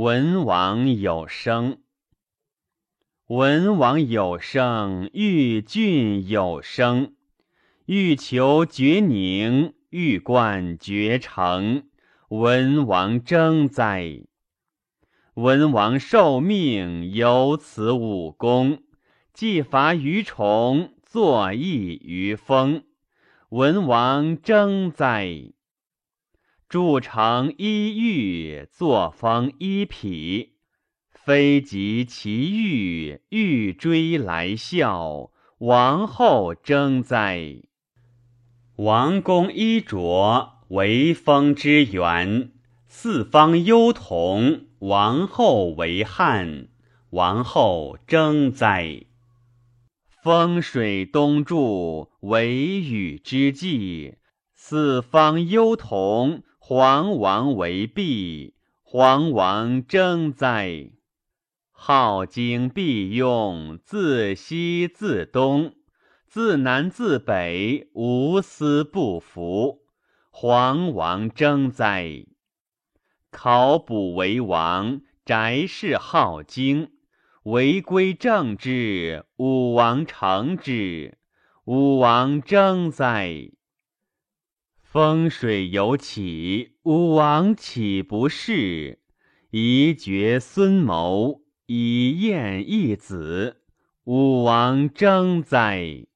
文王有生。文王有生，欲郡有生，欲求绝宁，欲冠绝成。文王征哉！文王受命，有此武功，既伐于虫，作邑于风。文王征哉！筑成一玉，作风一匹。非及其玉，欲追来效。王后征哉！王公衣着，为风之源。四方幽同，王后为汉。王后征哉！风水东注，为雨之纪。四方幽同。黄王为弼，黄王征哉！好经必用，自西自东，自南自北，无私不服。黄王征哉！考卜为王，翟氏好经，违规正之，武王成之。武王征哉！风水有起，武王岂不是？宜绝孙谋，以燕一子。武王征哉！